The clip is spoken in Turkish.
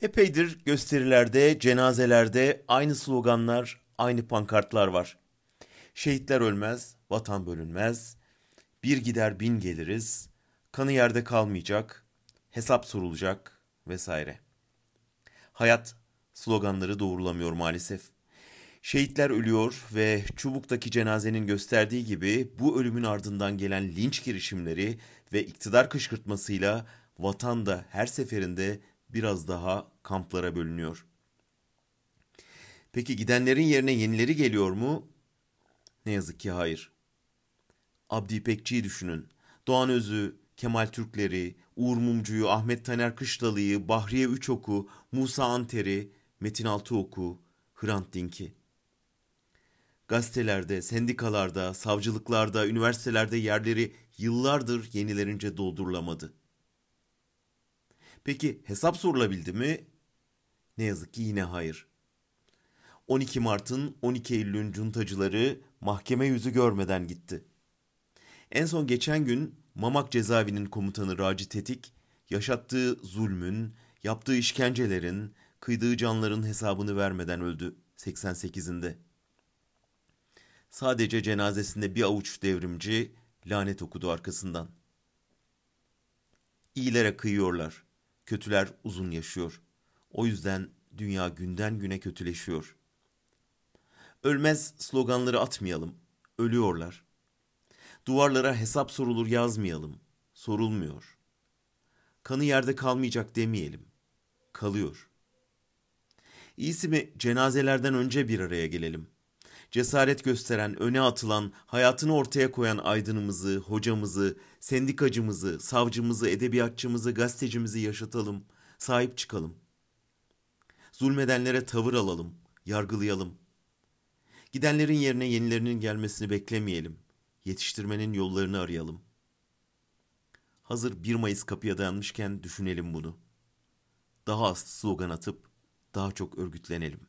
Epeydir gösterilerde, cenazelerde aynı sloganlar, aynı pankartlar var. Şehitler ölmez, vatan bölünmez, bir gider bin geliriz, kanı yerde kalmayacak, hesap sorulacak vesaire. Hayat sloganları doğrulamıyor maalesef. Şehitler ölüyor ve Çubuk'taki cenazenin gösterdiği gibi bu ölümün ardından gelen linç girişimleri ve iktidar kışkırtmasıyla vatan da her seferinde biraz daha kamplara bölünüyor. Peki gidenlerin yerine yenileri geliyor mu? Ne yazık ki hayır. Abdi İpekçi'yi düşünün. Doğan Özü, Kemal Türkleri, Uğur Mumcu'yu, Ahmet Taner Kışlalı'yı, Bahriye Üçok'u, Musa Anter'i, Metin Altıok'u, Hrant Dink'i. Gazetelerde, sendikalarda, savcılıklarda, üniversitelerde yerleri yıllardır yenilerince doldurulamadı. Peki hesap sorulabildi mi? Ne yazık ki yine hayır. 12 Mart'ın 12 Eylül'ün cuntacıları mahkeme yüzü görmeden gitti. En son geçen gün Mamak cezaevinin komutanı Raci Tetik, yaşattığı zulmün, yaptığı işkencelerin, kıydığı canların hesabını vermeden öldü 88'inde. Sadece cenazesinde bir avuç devrimci lanet okudu arkasından. İyilere kıyıyorlar. Kötüler uzun yaşıyor. O yüzden dünya günden güne kötüleşiyor. Ölmez sloganları atmayalım. Ölüyorlar. Duvarlara hesap sorulur yazmayalım. Sorulmuyor. Kanı yerde kalmayacak demeyelim. Kalıyor. İyisi mi cenazelerden önce bir araya gelelim. Cesaret gösteren, öne atılan, hayatını ortaya koyan aydınımızı, hocamızı, sendikacımızı, savcımızı, edebiyatçımızı, gazetecimizi yaşatalım, sahip çıkalım. Zulmedenlere tavır alalım, yargılayalım. Gidenlerin yerine yenilerinin gelmesini beklemeyelim. Yetiştirmenin yollarını arayalım. Hazır 1 Mayıs kapıya dayanmışken düşünelim bunu. Daha az slogan atıp daha çok örgütlenelim.